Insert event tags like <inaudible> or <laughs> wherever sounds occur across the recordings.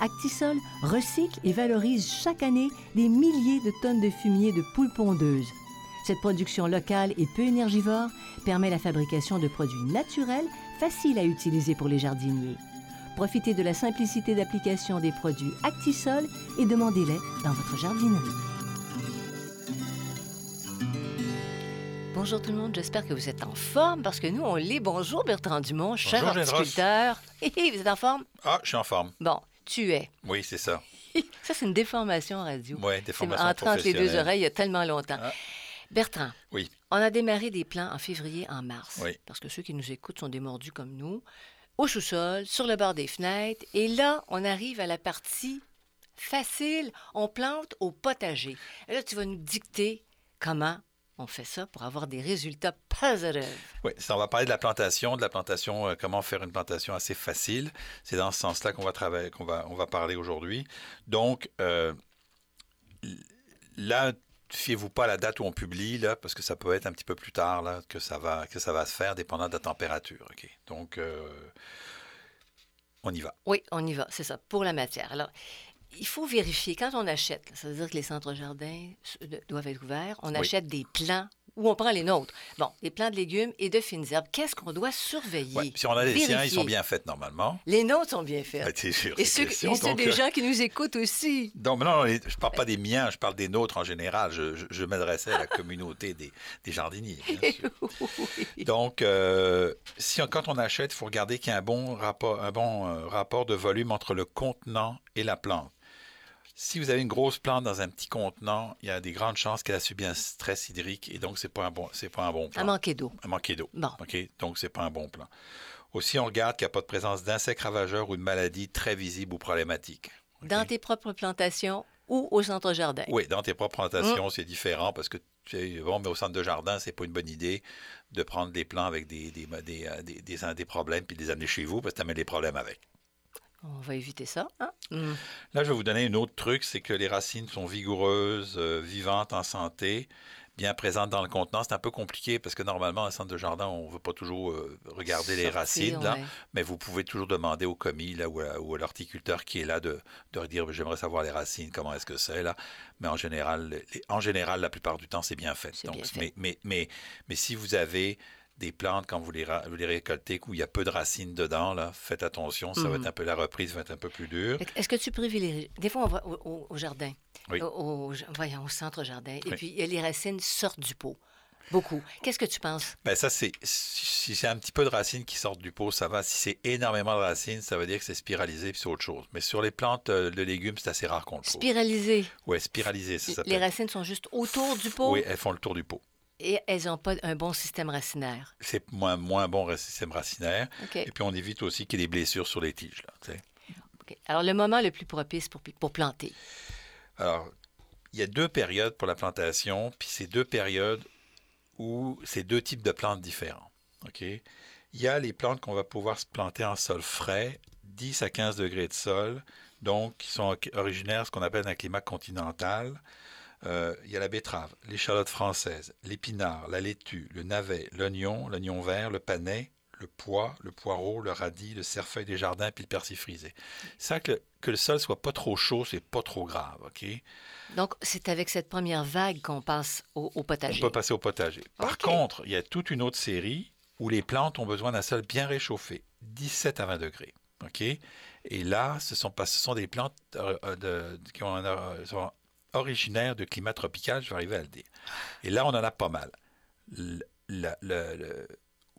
Actisol recycle et valorise chaque année des milliers de tonnes de fumier de poules pondeuses. Cette production locale et peu énergivore permet la fabrication de produits naturels faciles à utiliser pour les jardiniers. Profitez de la simplicité d'application des produits Actisol et demandez-les dans votre jardinerie. Bonjour tout le monde, j'espère que vous êtes en forme parce que nous, on l'est. Bonjour Bertrand Dumont, cher horticulteur. Hé, <laughs> hé, vous êtes en forme? Ah, je suis en forme. Bon, tu es. Oui, c'est ça. <laughs> Ça, c'est une déformation radio. C'est formations entré entre les deux oreilles il y a tellement longtemps. Ah. Bertrand, Oui. on a démarré des plans en février, en mars. Oui. Parce que ceux qui nous écoutent sont des mordus comme nous. Au sous-sol, sur le bord des fenêtres. Et là, on arrive à la partie facile. On plante au potager. Et là, tu vas nous dicter comment on fait ça pour avoir des résultats positifs. Oui, ça, on va parler de la plantation, de la plantation, euh, comment faire une plantation assez facile. C'est dans ce sens-là qu'on va travailler, qu'on va, on va parler aujourd'hui. Donc, euh, là, fiez-vous pas à la date où on publie, là, parce que ça peut être un petit peu plus tard là, que, ça va, que ça va se faire, dépendant de la température. Donc, euh, on y va. Oui, on y va, c'est ça, pour la matière. Alors, il faut vérifier, quand on achète, là, ça veut dire que les centres jardins de- doivent être ouverts, on Oui. achète des plants ou on prend les nôtres. Bon, des plants de légumes et de fines herbes. Qu'est-ce qu'on doit surveiller? Ouais, Si on a les siens, ils sont bien faits normalement. Les nôtres sont bien faits. Ben, sûr, et ceux, question. et ceux Donc, des euh, gens qui nous écoutent aussi. Donc, non, non, les- je ne parle pas des miens, je parle des nôtres en général. Je, je- je m'adressais à la communauté des, des jardiniers. bien <laughs> sûr. Donc, euh, si on- quand on achète, il faut regarder qu'il y a un bon, rapport, un bon euh, rapport de volume entre le contenant et la plante. Si vous avez une grosse plante dans un petit contenant, il y a des grandes chances qu'elle a subi un stress hydrique et donc c'est pas un bon, c'est pas un bon plan. À manquer d'eau. À manquer d'eau. Bon. OK? Donc, c'est pas un bon plan. Aussi, on regarde qu'il n'y a pas de présence d'insectes ravageurs ou de maladies très visibles ou problématiques. Dans tes propres plantations ou au centre jardin? Oui, dans tes propres plantations, Mm. c'est différent parce que tu sais, bon, mais au centre de jardin, c'est pas une bonne idée de prendre des plants avec des, des, des, euh, des- des- des problèmes puis de les amener chez vous parce que tu amènes des problèmes avec. On va éviter ça. hein? Hum. Là, je vais vous donner un autre truc, c'est que les racines sont vigoureuses, euh, vivantes, en santé, bien présentes dans le contenant. C'est un peu compliqué parce que normalement, un centre de jardin, on ne veut pas toujours euh, regarder les racines, là, ouais. mais vous pouvez toujours demander au commis là, ou à, ou à l'horticulteur qui est là de, de dire j'aimerais savoir les racines, comment est-ce que c'est là. Mais en général, les- en général, la plupart du temps, c'est bien fait. Donc, bien fait. Mais, mais, mais, mais si vous avez des plantes, quand vous les, vous les récoltez, où il y a peu de racines dedans, là, faites attention, ça va Mhm. être un peu la reprise, va être un peu plus que Est-ce que tu privilégies... Des fois, on va au, jardin, Oui. au, voyons, au centre jardin, et Oui. puis les racines sortent du pot. Beaucoup. Qu'est-ce que tu penses? Ben ça, c'est si c'est un petit peu de racines qui sortent du pot, ça va. Si c'est énormément de racines, ça veut dire que c'est spiralisé puis c'est autre chose. Mais sur les plantes euh, de légumes, c'est assez rare qu'on le trouve. Spiralisées. Ouais, spiralisé, ça Les s'appelle. racines sont juste autour du pot? Oui, elles font le tour du pot. Et elles n'ont pas un bon système racinaire. C'est moins, moins bon système racinaire. Et puis on évite aussi qu'il y ait des blessures sur les tiges. Là. Alors, le moment le plus propice pour, pour planter? Alors, il y a deux périodes pour la plantation, puis c'est deux périodes où c'est deux types de plantes différents. OK? Il y a les plantes qu'on va pouvoir se planter en sol frais, 10 à 15 degrés de sol, donc qui sont originaires de ce qu'on appelle un climat continental. Euh, il y a la betterave, l'échalote française, l'épinard, la laitue, le navet, l'oignon, l'oignon vert, le panais, le pois, le poireau, le radis, le cerfeuil des jardins, puis le persil frisé. Ça que le, que le sol soit pas trop chaud, c'est pas trop grave, OK? Donc, c'est avec cette première vague qu'on passe au, au On potager. peut passer au potager. Par contre, il y a toute une autre série où les plantes ont besoin d'un sol bien réchauffé, 17 à 20 degrés. OK? Et là, ce sont, pas, ce sont des plantes euh, euh, de- qui ont un, sont originaires de climat tropical, je vais arriver à le dire. Et là, on en a pas mal.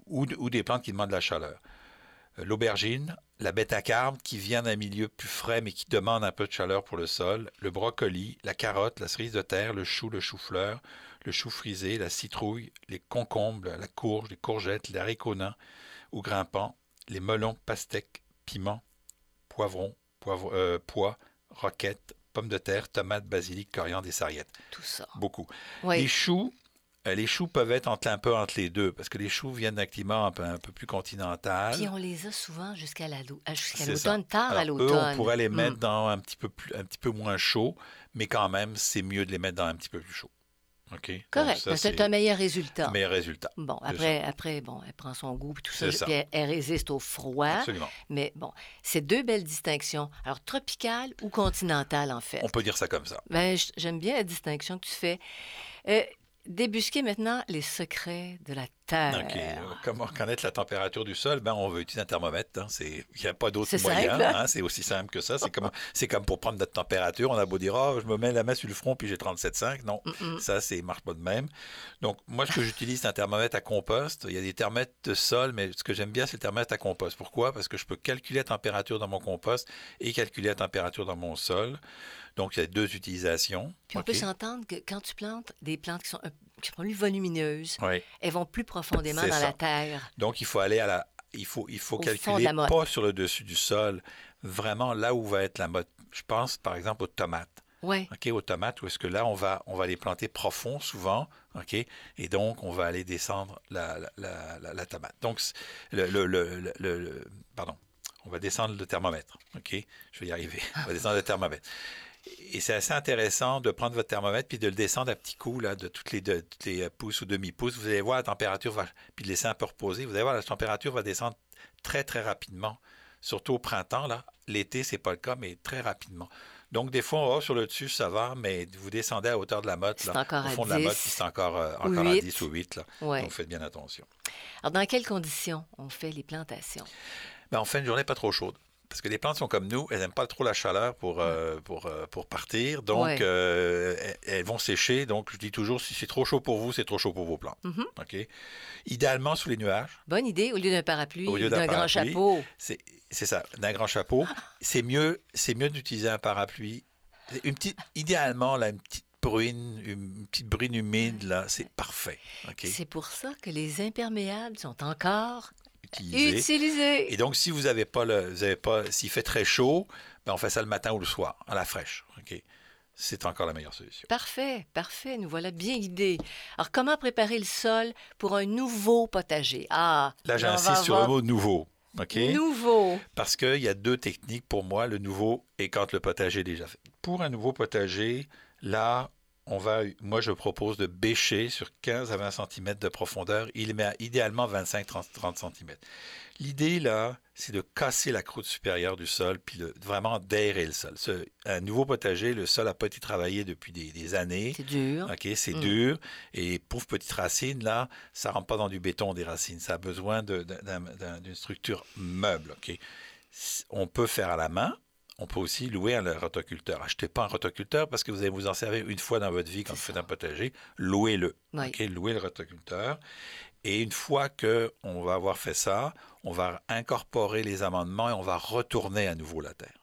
Ou, des plantes qui demandent de la chaleur. Euh, L'aubergine, la bêta-carbe qui vient d'un milieu plus frais mais qui demande un peu de chaleur pour le sol, le brocoli, la carotte, la cerise de terre, le chou, le chou-fleur, le chou frisé, la citrouille, les concombres, la courge, les courgettes, les haricots ou grimpants, les melons, pastèques, piments, poivrons, poivre- euh, pois, roquettes, pommes de terre, tomates, basilic, coriandre et sarriette. Tout ça. Beaucoup. Oui. Les choux, euh, les choux peuvent être entre, un peu entre les deux, parce que les choux viennent d'un climat un peu, un peu plus continental. Puis on les a souvent jusqu'à la- ça. l'automne, tard à Alors, l'automne. on pourrait les mettre Mm. dans un petit, peu plus, un petit peu moins chaud, mais quand même, c'est mieux de les mettre dans un petit peu plus chaud. OK? Donc, Correct, c'est un meilleur résultat. meilleur résultat. Bon, après, après, bon, elle prend son goût puis tout ça, ça. puis elle, elle résiste au froid. Absolument. Mais bon, c'est deux belles distinctions. Alors, tropicale ou continentale, en fait? On peut dire ça comme ça. Ben, j'aime bien la distinction que tu fais. Euh, débusquer maintenant les secrets de la Comment connaître la température du sol? Ben, on veut utiliser un thermomètre. hein. C'est- Il n'y a pas d'autre moyen. hein? C'est aussi simple que ça. <laughs> C'est comme, pour prendre notre température. On a beau dire, oh, je me mets la main sur le front puis j'ai 37,5. Non, Mm-mm. ça, c'est marche pas de même. Donc, moi, ce que j'utilise, c'est un thermomètre à compost. Il y a des thermomètres de sol, mais ce que j'aime bien, c'est le thermomètre à compost. Pourquoi? Parce que je peux calculer la température dans mon compost et calculer la température dans mon sol. Donc, il y a deux utilisations. Puis on peut s'entendre que quand tu plantes des plantes qui sont, qui sont plus volumineuses, Oui. elles vont plus profondément dans ça. la terre. Donc, il faut aller à la. Il faut, il faut Au calculer pas sur le dessus du sol, vraiment là où va être la motte. Je pense, par exemple, aux tomates. Oui. OK, aux tomates, où est-ce que là, on va, on va les planter profond souvent, OK, et donc on va aller descendre la, la, la- tomate. Donc, le- le- le- pardon, on va descendre le thermomètre, OK, je vais y arriver, <laughs> on va descendre le thermomètre. Et c'est assez intéressant de prendre votre thermomètre puis de le descendre à petits coups, là, de toutes les, de, toutes les euh, pouces ou demi-pouces. Vous allez voir la température, va, puis de laisser un peu reposer. Vous allez voir, la température va descendre très, très rapidement. Surtout au printemps, là. L'été, c'est pas le cas, mais très rapidement. Donc, des fois, on va sur le dessus, ça va, mais vous descendez à hauteur de la motte, C'est là, encore au à fond de la motte, 10, puis c'est encore, euh, encore à huit. 10 ou 8, là. Ouais. Donc, faites bien attention. Alors, dans quelles conditions on fait les plantations? Ben, on fait une journée pas trop chaude. Parce que les plantes sont comme nous, elles n'aiment pas trop la chaleur pour, euh, pour, euh, pour partir. Donc, Ouais. euh, elles- vont sécher. Donc, je dis toujours, si c'est trop chaud pour vous, c'est trop chaud pour vos plantes. OK? Idéalement, sous les nuages. Bonne idée, au lieu d'un parapluie, Au lieu ou d'un grand chapeau. C'est ça, d'un grand chapeau. <laughs> C'est mieux, mieux d'utiliser un parapluie. Une petite, idéalement, là, une petite bruine, une petite bruine humide, là, c'est parfait. C'est pour ça que les imperméables sont encore Utilisé. utilisés. Et donc, si vous n'avez pas le, vous avez pas, s'il fait très chaud, ben on fait ça le matin ou le soir, à la fraîche. OK? C'est encore la meilleure solution. Parfait, parfait, nous voilà bien guidés. Alors, comment préparer le sol pour un nouveau potager? Ah, Là, j'insiste sur le mot nouveau. OK? Nouveau. Parce qu'il y a deux techniques pour moi, le nouveau et quand le potager est déjà fait. Pour un nouveau potager, là, on va, moi, je propose de bêcher sur 15 à 20 cm de profondeur. Il met à idéalement 25-30 cm. L'idée, là, c'est de casser la croûte supérieure du sol, puis de, vraiment d'aérer le sol. Ce- un nouveau potager, le sol n'a pas été travaillé depuis des, des années. C'est dur. OK, c'est Mm. dur. Et pauvre petite racine, là, ça ne rentre pas dans du béton des racines. Ça a besoin d'une structure meuble. OK. On peut faire à la main. On peut aussi louer un rotoculteur. Achetez pas un rotoculteur parce que vous allez vous en servir une fois dans votre vie quand vous faites un potager. Louez-le. Oui. Louez le rotoculteur. Et une fois que on va avoir fait ça, on va incorporer les amendements et on va retourner à nouveau la terre.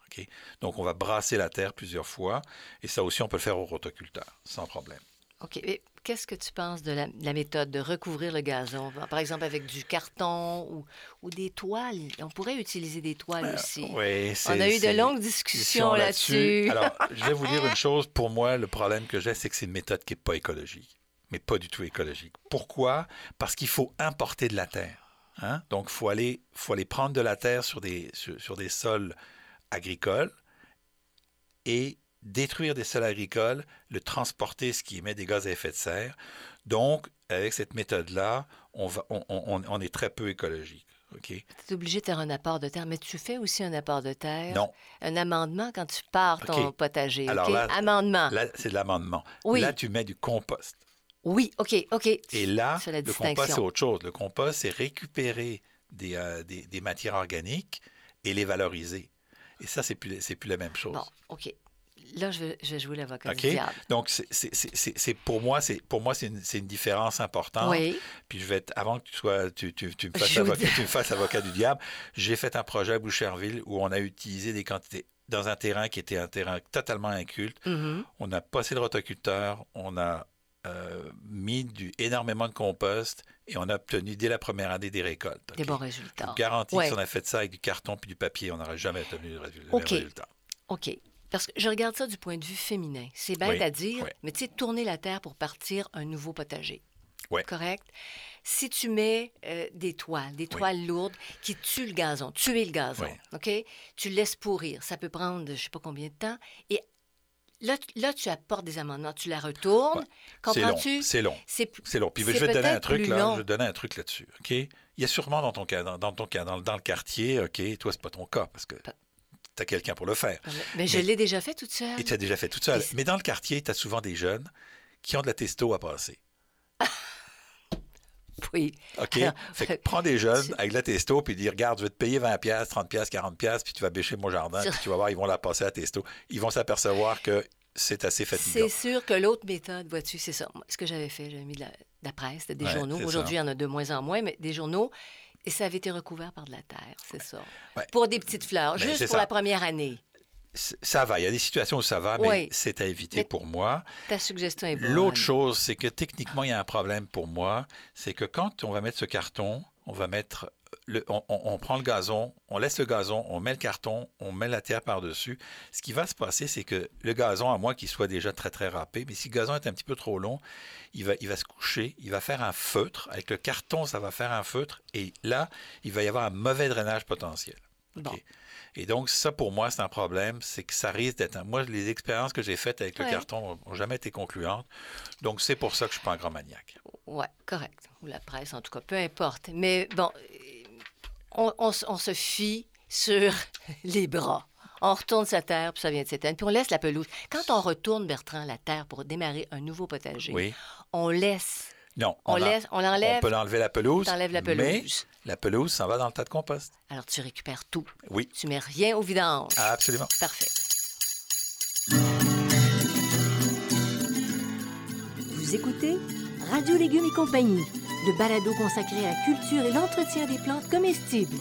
Donc, on va brasser la terre plusieurs fois. Et ça aussi, on peut le faire au rotoculteur, sans problème. OK. Mais qu'est-ce que tu penses de la, la méthode de recouvrir le gazon? Par exemple, avec du carton ou, ou des toiles. On pourrait utiliser des toiles aussi. Euh, Oui, On a eu de longues discussions là-dessus. Alors, je vais vous dire une <laughs> chose. Pour moi, le problème que j'ai, c'est que c'est une méthode qui n'est pas écologique. Mais pas du tout écologique. Pourquoi? Parce qu'il faut importer de la terre. hein? Donc, il faut aller, faut aller prendre de la terre sur des, sur, sur des sols agricoles et détruire des sols agricoles, le transporter, ce qui émet des gaz à effet de serre. Donc, avec cette méthode-là, on, va, on, on- on est très peu écologique. OK? Tu es obligé de faire un apport de terre, mais tu fais aussi un apport de terre. Non. Un amendement quand tu pars ton potager. Alors OK? là- amendement. Là, c'est de l'amendement. Oui. Là, tu mets du compost. Oui, OK, OK. Et là, la le compost, c'est autre chose. Le compost, c'est récupérer des, euh, des, des matières organiques et les valoriser. Et ça, c'est plus, c'est plus la même chose. Bon, OK. Là, je vais, je vais jouer l'avocat du diable. Donc, c'est- pour moi, c'est pour moi, c'est une, une différence importante. Oui. Puis je vais être- avant que tu sois, tu, tu- tu me fasses Je avocat, tu me fasses avocat du diable, j'ai fait un projet à Boucherville où on a utilisé des quantités dans un terrain qui était un terrain totalement inculte. Mhm. On a passé le rotoculteur, on a euh, mis du, énormément de compost et on a obtenu dès la première année des récoltes. Des bons Je résultats. vous garantis Ouais. que si on a fait ça avec du carton puis du papier, on n'aurait jamais obtenu le résul- le OK. OK. Parce que je regarde ça du point de vue féminin. C'est bête Oui, à dire, oui. mais tu sais, tourner la terre pour partir un nouveau potager. Ouais. Correct? Si tu mets euh, des toiles, des toiles lourdes qui tuent le gazon, tuer le gazon, Oui. OK? Tu le laisses pourrir. Ça peut prendre je ne sais pas combien de temps. Et là, tu- là, tu apportes des amendements. Tu la retournes. Ouais. C'est long. Comprends-tu? C'est long. C'est long. Puis je vais te donner un truc là. long. Je vais te donner un truc là-dessus. OK? Il y a sûrement dans ton cas, dans, dans ton cas, dans, dans le quartier, OK, toi, c'est pas ton cas parce que tu as quelqu'un pour le faire. Mais je l'ai déjà fait toute seule. Et tu as déjà fait tout seul. Et c'est- Mais dans le quartier, tu as souvent des jeunes qui ont de la testo à passer. <laughs> Oui. OK? Alors, fait que prends des jeunes tu- avec de la testo puis dis regarde, je vais te payer 20 pièces, 30 pièces, 40 pièces, puis tu vas bêcher mon jardin, Sur- puis tu vas voir, ils vont la passer à testo. Ils vont s'apercevoir que c'est assez fatigant. C'est sûr que l'autre méthode, vois-tu, c'est ça. Ce que j'avais fait, j'avais mis de la, de la presse, des Ouais, journaux. Aujourd'hui, il y en a de moins en moins, mais des journaux. Et ça avait été recouvert par de la terre, c'est ça? Pour des petites fleurs, Ben, juste pour ça. la première année. Ça va. Il y a des situations où ça va, mais Oui. c'est à éviter Mais- pour moi. Ta suggestion est bonne. L'autre chose, c'est que techniquement, il y a un problème pour moi. C'est que quand on va mettre ce carton, on va mettre. Le, on, prend le gazon, on laisse le gazon, on met le carton, on met la terre par-dessus. Ce qui va se passer, c'est que le gazon, à moins qu'il soit déjà très, très râpé, mais si le gazon est un petit peu trop long, il va, il va se coucher, il va faire un feutre. Avec le carton, ça va faire un feutre. Et là, il va y avoir un mauvais drainage potentiel. Bon. Et donc, ça, pour moi, c'est un problème. C'est que ça risque d'être. un- Moi, les expériences que j'ai faites avec le carton n'ont jamais été concluantes. Donc, c'est pour ça que je ne suis pas un grand maniaque. Ouais, correct. Ou la presse, en tout cas, peu importe. Mais bon, on, on on se fie sur <laughs> les bras. On retourne sa terre, puis ça vient de s'éteindre. Puis on laisse la pelouse. Quand on retourne, Bertrand, la terre pour démarrer un nouveau potager, Oui. on laisse, Non. on, en- laisse, on On peut enlever la pelouse. t'enlèves la Mais pelouse. la pelouse s'en va dans le tas de compost. Alors tu récupères tout. Oui. Tu mets rien au vidange. Absolument. Parfait. Vous écoutez Radio Légumes et compagnie, le balado consacré à la culture et l'entretien des plantes comestibles.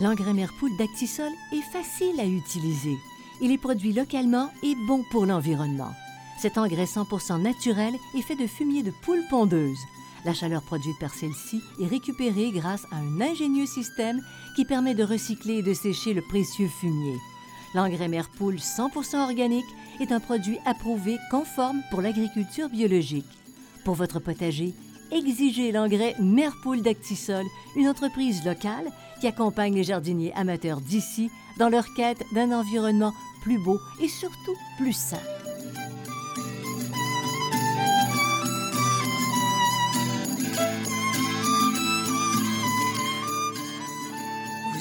L'engrais Merpoule d'Actisol est facile à utiliser. Il est produit localement et bon pour l'environnement. Cet engrais 100% naturel est fait de fumier de poule pondeuse. La chaleur produite par celle-ci est récupérée grâce à un ingénieux système qui permet de recycler et de sécher le précieux fumier. L'engrais Merpoule 100% organique est un produit approuvé conforme pour l'agriculture biologique. Pour votre potager, exigez l'engrais Merpoule d'Actisol, une entreprise locale qui accompagne les jardiniers amateurs d'ici dans leur quête d'un environnement plus beau et surtout plus sain.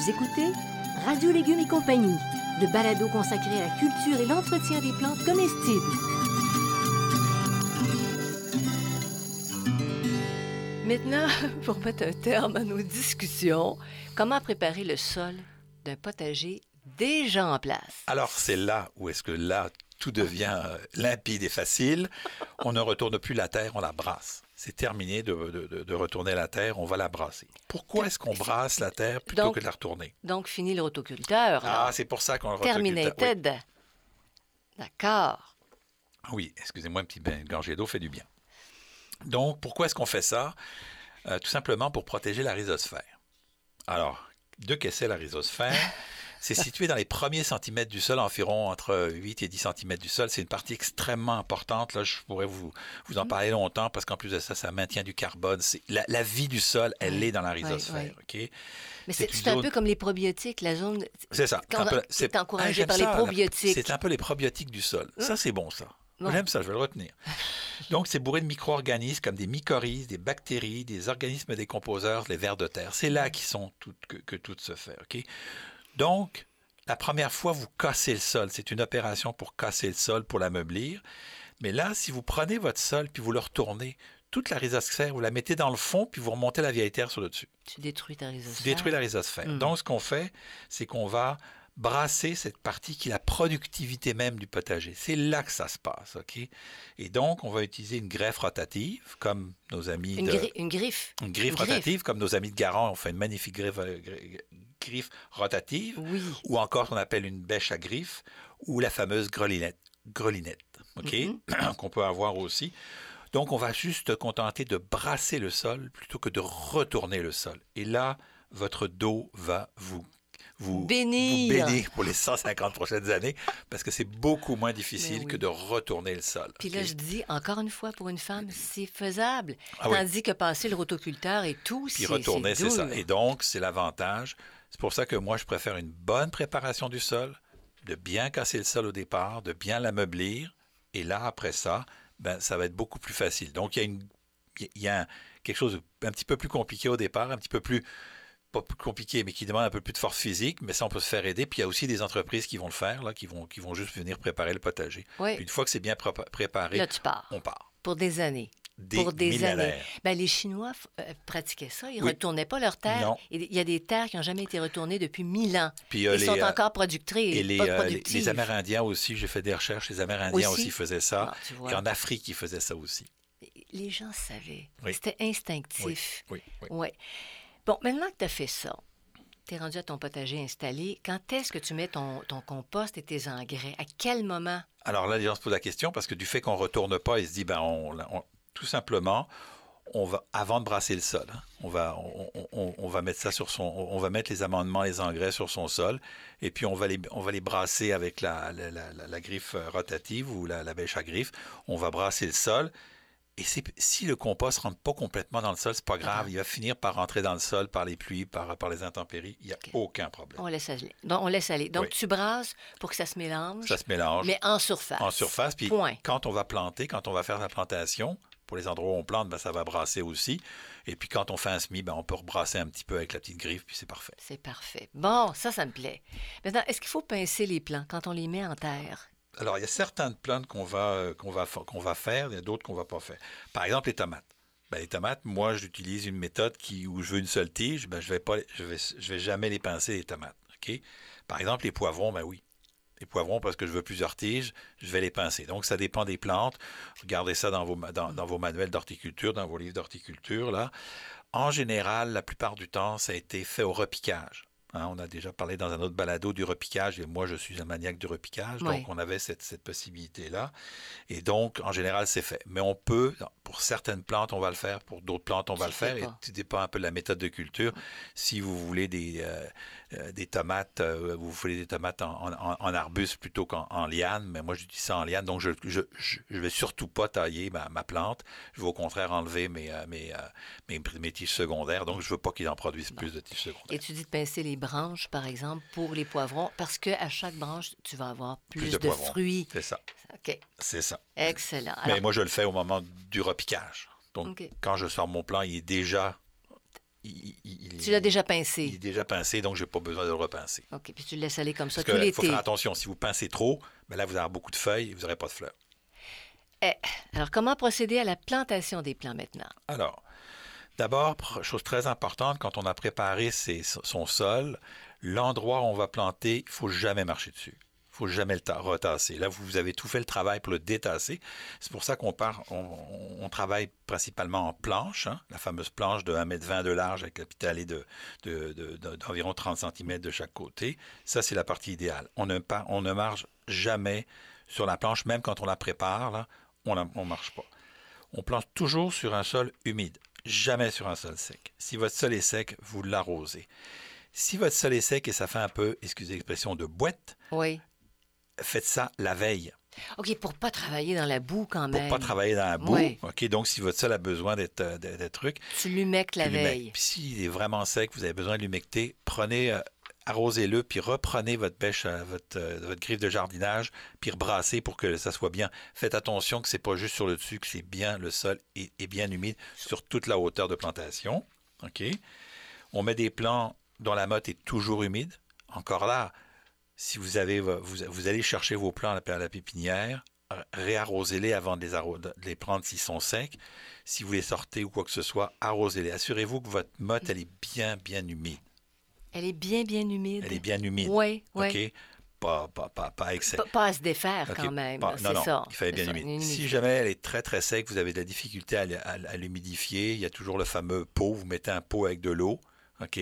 Vous écoutez Radio Légumes et compagnie, le balado consacré à la culture et l'entretien des plantes comestibles. Maintenant, <laughs> pour mettre un terme à nos discussions, comment préparer le sol d'un potager déjà en place? Alors, c'est là où est-ce que là, tout devient euh, limpide et facile. On ne retourne plus la terre, on la brasse. C'est terminé de, de- de- retourner la terre, on va la brasser. Pourquoi est-ce qu'on brasse la terre plutôt Donc, que de la retourner? Donc, fini le rotoculteur. Ah, c'est pour ça qu'on le. Oui. Terminated. D'accord. Oui, excusez-moi, un petit bain- gorgée d'eau fait du bien. Donc, pourquoi est-ce qu'on fait ça? Euh, tout simplement pour protéger la rhizosphère. Alors, de qu'est-ce que c'est la rhizosphère? <laughs> C'est situé dans les premiers centimètres du sol, environ entre 8 et 10 centimètres du sol. C'est une partie extrêmement importante. Là, je pourrais vous, vous en parler longtemps parce qu'en plus de ça, ça maintient du carbone. C'est- La, la vie du sol, elle est dans la rhizosphère. OK? Mais C'est c'est c'est un peu comme les probiotiques, la zone. C'est ça. Quand- Un peu- qui est encouragé Ah, j'aime par les ça, probiotiques. C'est un peu les probiotiques du sol. Ça, c'est bon, ça. J'aime ça, je vais le retenir. <laughs> Donc, c'est bourré de micro-organismes comme des mycorhizes, des bactéries, des organismes décomposeurs, les vers de terre. C'est là qui sont tout- que, que tout se fait. OK? Donc, la première fois, vous cassez le sol. C'est une opération pour casser le sol, pour l'ameublir. Mais là, si vous prenez votre sol puis vous le retournez, toute la rhizosphère, vous la mettez dans le fond puis vous remontez la vieille terre sur le dessus. Tu détruis ta rhizosphère. Tu détruis la rhizosphère. Mm. Donc, ce qu'on fait, c'est qu'on va brasser cette partie qui est la productivité même du potager. C'est là que ça se passe, OK? Et donc, on va utiliser une greffe rotative, comme nos amis... Une, de, une griffe. Une griffe rotative, comme nos amis de Garon ont fait une magnifique griffe, euh, griffe rotative. Oui. Ou encore, on appelle une bêche à griffe, ou la fameuse grelinette, grelinette OK? Mm-hmm. <clears throat> Qu'on peut avoir aussi. Donc, on va juste se contenter de brasser le sol plutôt que de retourner le sol. Et là, votre dos va vous vous bénir. pour les 150 prochaines années parce que c'est beaucoup moins difficile que de retourner le sol. Puis là, je dis, encore une fois, pour une femme, c'est faisable. Ah Tandis que passer le rotoculteur et tout, c'est Puis retourner, c'est ça. Et donc, c'est l'avantage. C'est pour ça que moi, je préfère une bonne préparation du sol, de bien casser le sol au départ, de bien l'ameublir. Et là, après ça, ben, ça va être beaucoup plus facile. Donc, il y a, une, il y a quelque chose un petit peu plus compliqué au départ, un petit peu plus pas plus compliqué, mais qui demande un peu plus de force physique, mais ça, on peut se faire aider. Puis il y a aussi des entreprises qui vont le faire, là, qui, vont, qui vont juste venir préparer le potager. Puis une fois que c'est bien préparé, là, tu pars. on part. Pour des années. Des pour des années. Ben, les Chinois euh, pratiquaient ça. Ils ne retournaient pas leurs terres. Il y a des terres qui n'ont jamais été retournées depuis mille ans. Puis, euh, Ils sont euh, encore productrices. Et les, les, Amérindiens aussi, j'ai fait des recherches, les Amérindiens aussi, faisaient ça. Ah, et en Afrique, ils faisaient ça aussi. Les gens savaient. C'était instinctif. Oui, oui. Ouais. Bon, maintenant que tu as fait ça, tu es rendu à ton potager installé, quand est-ce que tu mets ton, compost et tes engrais? À quel moment? Alors là, les gens se posent la question parce que du fait qu'on ne retourne pas, ils se disent, ben, on, tout simplement, on va, avant de brasser le sol, hein, on, va, on, va mettre ça sur son, on va mettre les amendements, les engrais sur son sol, et puis on va les, on va les brasser avec la, la, griffe rotative ou la, bêche à griffe. On va brasser le sol, et si le compost ne rentre pas complètement dans le sol, c'est pas grave. Il va finir par rentrer dans le sol par les pluies, par, par les intempéries. Il n'y a aucun problème. On laisse aller. Donc, on laisse aller. Donc, tu brasses pour que ça se mélange. Ça se mélange. Mais en surface. En surface. Puis quand on va planter, quand on va faire la plantation, pour les endroits où on plante, ben, ça va brasser aussi. Et puis quand on fait un semis, ben, on peut rebrasser un petit peu avec la petite griffe, puis c'est parfait. C'est parfait. Bon, ça, ça me plaît. Maintenant, est-ce qu'il faut pincer les plants quand on les met en terre? Alors, il y a certaines plantes qu'on va, euh, faire, il y a d'autres qu'on ne va pas faire. Par exemple, les tomates. Ben, les tomates, moi, j'utilise une méthode qui, où je veux une seule tige, ben, je ne vais, vais, jamais les pincer, les tomates. Par exemple, les poivrons, ben oui. Les poivrons, parce que je veux plusieurs tiges, je vais les pincer. Donc, ça dépend des plantes. Regardez ça dans vos, dans, dans vos manuels d'horticulture, dans vos livres d'horticulture. En général, la plupart du temps, ça a été fait au repiquage. Hein, on a déjà parlé dans un autre balado du repiquage, et moi je suis un maniaque du repiquage, donc on avait cette, cette possibilité-là. Et donc, en général, c'est fait. Mais on peut, pour certaines plantes, on va le faire, pour d'autres plantes, on va le faire, et tout dépend un peu de la méthode de culture. Si vous voulez des, euh, euh, des tomates, euh, vous voulez des tomates en, en, arbuste plutôt qu'en liane, mais moi j'utilise ça en liane, donc je ne je, je, vais surtout pas tailler ma, ma, plante, je vais au contraire enlever mes, mes, mes, mes tiges secondaires, donc je veux pas qu'ils en produisent plus de tiges secondaires. Et tu dis de pincer les branches, par exemple, pour les poivrons, parce qu'à chaque branche, tu vas avoir plus, de, fruits. C'est ça. OK. C'est ça. Excellent. Mais moi, je le fais au moment du repiquage. Donc, quand je sors mon plan, il est déjà tu l'as déjà pincé. Il est déjà pincé, donc je n'ai pas besoin de le repincer. OK, puis tu le laisses aller comme ça tout l'été. Il faut faire attention. Si vous pincez trop, ben là, vous avez beaucoup de feuilles et vous n'aurez pas de fleurs. Eh, alors, comment procéder à la plantation des plants maintenant? Alors, D'abord, chose très importante, quand on a préparé son sol, l'endroit où on va planter, il faut jamais marcher dessus. Il faut jamais le retasser. Là, vous avez tout fait le travail pour le détasser. C'est pour ça qu'on part, on, travaille principalement en planche, hein, la fameuse planche de 1,20 m de large avec la pitale d'environ de, 30 cm de chaque côté. Ça, c'est la partie idéale. On ne, on ne marche jamais sur la planche, même quand on la prépare, là, on ne marche pas. On plante toujours sur un sol humide jamais sur un sol sec. Si votre sol est sec, vous l'arrosez. Si votre sol est sec et ça fait un peu, excusez l'expression, de boîte, oui. faites ça la veille. OK, pour pas travailler dans la boue quand même. Pour pas travailler dans la boue. OK, donc si votre sol a besoin d'être euh, truc. Tu l'humectes la veille. Puis s'il est vraiment sec, vous avez besoin de l'humecter, prenez euh, arrosez-le, puis reprenez votre bêche, euh, votre, euh, votre, griffe de jardinage, puis rebrassez pour que ça soit bien. Faites attention que c'est pas juste sur le dessus, que c'est bien le sol est, bien humide sur toute la hauteur de plantation. On met des plants dont la motte est toujours humide. Encore là, si vous avez vous, allez chercher vos plants à la pépinière, réarrosez-les avant de les, les prendre s'ils sont secs. Si vous les sortez ou quoi que ce soit, arrosez-les. Assurez-vous que votre motte, elle est bien, bien humide. Elle est bien, bien humide. Elle est bien humide. Oui, oui. OK? Pas, pas, pas, pas, excès. pas, à se défaire quand même. non, non, ça. il fallait bien humide. Si jamais elle est très, très sec, vous avez de la difficulté à, à l'humidifier, il y a toujours le fameux pot. Vous mettez un pot avec de l'eau, OK?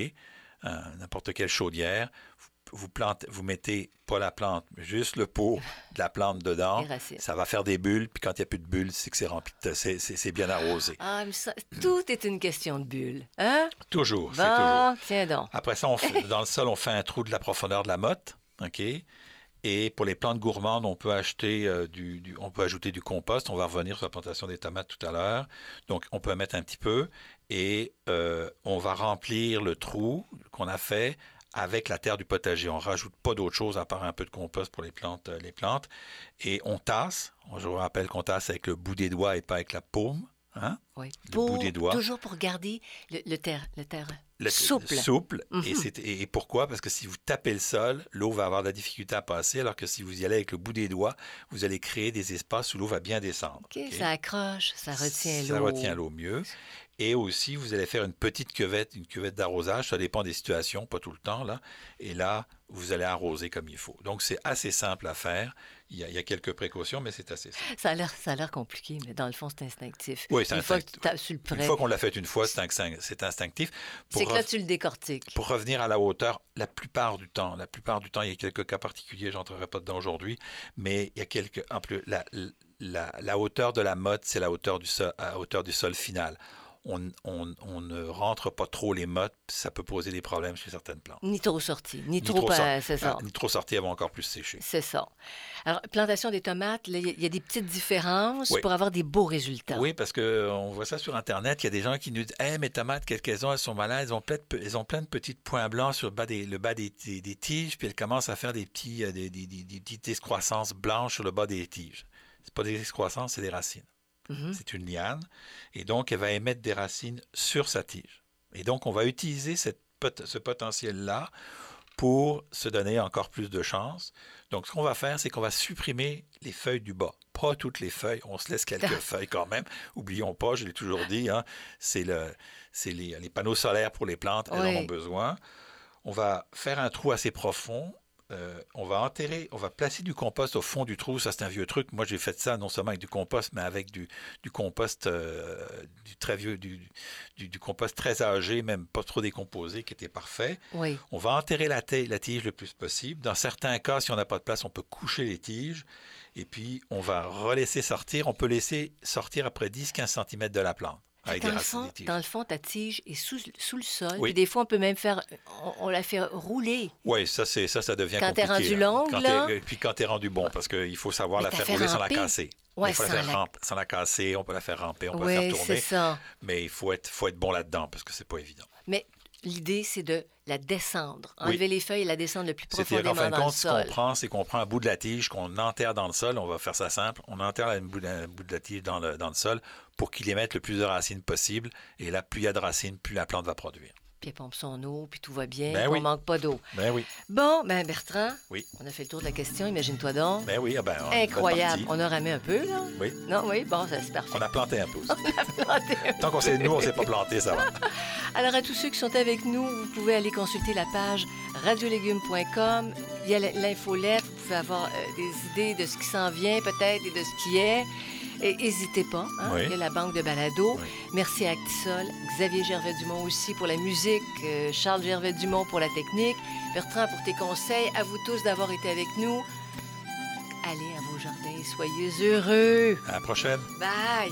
N'importe quelle chaudière vous, plantez, vous mettez pas la plante, mais juste le pot de la plante dedans. <laughs> Ça va faire des bulles, puis quand il n'y a plus de bulles, c'est que c'est rempli, c'est bien arrosé. Ah, mais ça, tout est une question de bulles, hein? Toujours, toujours. tiens donc. Après ça, on <laughs> fait, dans le sol, on fait un trou de la profondeur de la motte, OK? Et pour les plantes gourmandes, on peut acheter euh, du, on peut ajouter du compost. On va revenir sur la plantation des tomates tout à l'heure. Donc, on peut en mettre un petit peu et euh, on va remplir le trou qu'on a fait avec la terre du potager. On rajoute pas d'autre chose à part un peu de compost pour les plantes, euh, les plantes. Et on tasse. Je vous rappelle qu'on tasse avec le bout des doigts et pas avec la paume. Hein? Oui. Le bout des doigts. Toujours pour garder le, terre, le terre souple. Souple. Mhm. et, et, pourquoi? Parce que si vous tapez le sol, l'eau va avoir de la difficulté à passer, alors que si vous y allez avec le bout des doigts, vous allez créer des espaces où l'eau va bien descendre. Ça accroche, ça retient l'eau. Ça retient l'eau mieux. Et aussi, vous allez faire une petite cuvette, une cuvette d'arrosage. Ça dépend des situations, pas tout le temps, là. Et là, vous allez arroser comme il faut. Donc, c'est assez simple à faire. Il y, a, quelques précautions, mais c'est assez simple. Ça a l'air, ça a l'air compliqué, mais dans le fond, c'est instinctif. Oui, c'est instinctif. Une fois qu'on l'a fait une fois, c'est instinctif. C'est que là, tu le décortiques. Pour revenir à la hauteur, la plupart du temps, la plupart du temps, il y a quelques cas particuliers, j'entrerai pas dedans aujourd'hui, mais il y a quelques... En plus, la, la, hauteur de la motte, c'est la hauteur du sol, à hauteur du sol final on, ne rentre pas trop les mottes, ça peut poser des problèmes chez certaines plantes. Ni trop sorti, ni, trop, c'est ça. Ah, ni trop sorti, elles vont encore plus sécher. C'est ça. Alors, plantation des tomates, il y, a des petites différences pour avoir des beaux résultats. Oui, parce qu'on voit ça sur Internet, il y a des gens qui nous disent hey, mes tomates, qu'elles ont, elles sont malades, elles ont plein de, elles ont plein de petits points blancs sur le bas des, le bas des, tiges, puis elles commencent à faire des, petits, euh, des petites excroissances blanches sur le bas des tiges. Ce pas des excroissances, c'est des racines. Mhm. C'est une liane. Et donc, elle va émettre des racines sur sa tige. Et donc, on va utiliser cette, ce potentiel-là pour se donner encore plus de chance. Donc, ce qu'on va faire, c'est qu'on va supprimer les feuilles du bas. Pas toutes les feuilles, on se laisse quelques <laughs> feuilles quand même. Oublions pas, je l'ai toujours dit, hein, c'est le, les, les, panneaux solaires pour les plantes, elles en ont besoin. On va faire un trou assez profond euh, on va enterrer, on va placer du compost au fond du trou. Ça, c'est un vieux truc. Moi, j'ai fait ça non seulement avec du compost, mais avec du, compost euh, du très vieux, du, compost très âgé, même pas trop décomposé, qui était parfait. On va enterrer la, la tige le plus possible. Dans certains cas, si on n'a pas de place, on peut coucher les tiges. Et puis, on va relaisser sortir. On peut laisser sortir après 10-15 cm de la plante dans, le fond, dans le fond, ta tige est sous, sous le sol. Oui. des fois, on peut même faire. On, la fait rouler. Oui, ça, ça, ça devient quand compliqué. Quand t'es rendu longue, là. puis quand t'es rendu bon, parce qu'il faut savoir la faire rouler sans la casser. Ouais, il faut sans, la faire sans la casser, on peut la faire ramper, on peut la faire tourner. c'est ça. Mais il faut être, faut être bon là-dedans, parce que c'est pas évident. Mais l'idée, c'est de la descendre, enlever les feuilles et la descendre le plus profondément dans compte, le sol. Ce qu'on prend, c'est qu'on prend un bout de la tige, qu'on enterre dans le sol. On va faire ça simple. On enterre un bout de, bout de la tige dans le, dans le sol pour qu'il émette le plus de racines possible. Et là, plus il y a de racines, plus la plante va produire puis elle pompe son eau, puis tout va bien, ben on ne manque pas d'eau. Ben oui. Bon, ben Bertrand, oui. on a fait le tour de la question, imagine-toi donc. Ben oui, ah ben, Incroyable. On a ramé un peu, là? Oui. Non, oui, bon, c'est parfait. On a planté un peu aussi. <laughs> On a planté un. Tant qu'on sait, nous, on ne s'est pas planté, ça va. <laughs> Alors, à tous ceux qui sont avec nous, vous pouvez aller consulter la page radiolégumes.com. Il y a l'infolette, vous pouvez avoir euh, des idées de ce qui s'en vient, peut-être, et de ce qui est. Et n'hésitez pas, hein, il y a la banque de balado. Merci à Actisol, Xavier Gervais-Dumont aussi pour la musique, euh, Charles Gervais-Dumont pour la technique, Bertrand pour tes conseils, à vous tous d'avoir été avec nous. Allez à vos jardins, soyez heureux. À la prochaine. Bye.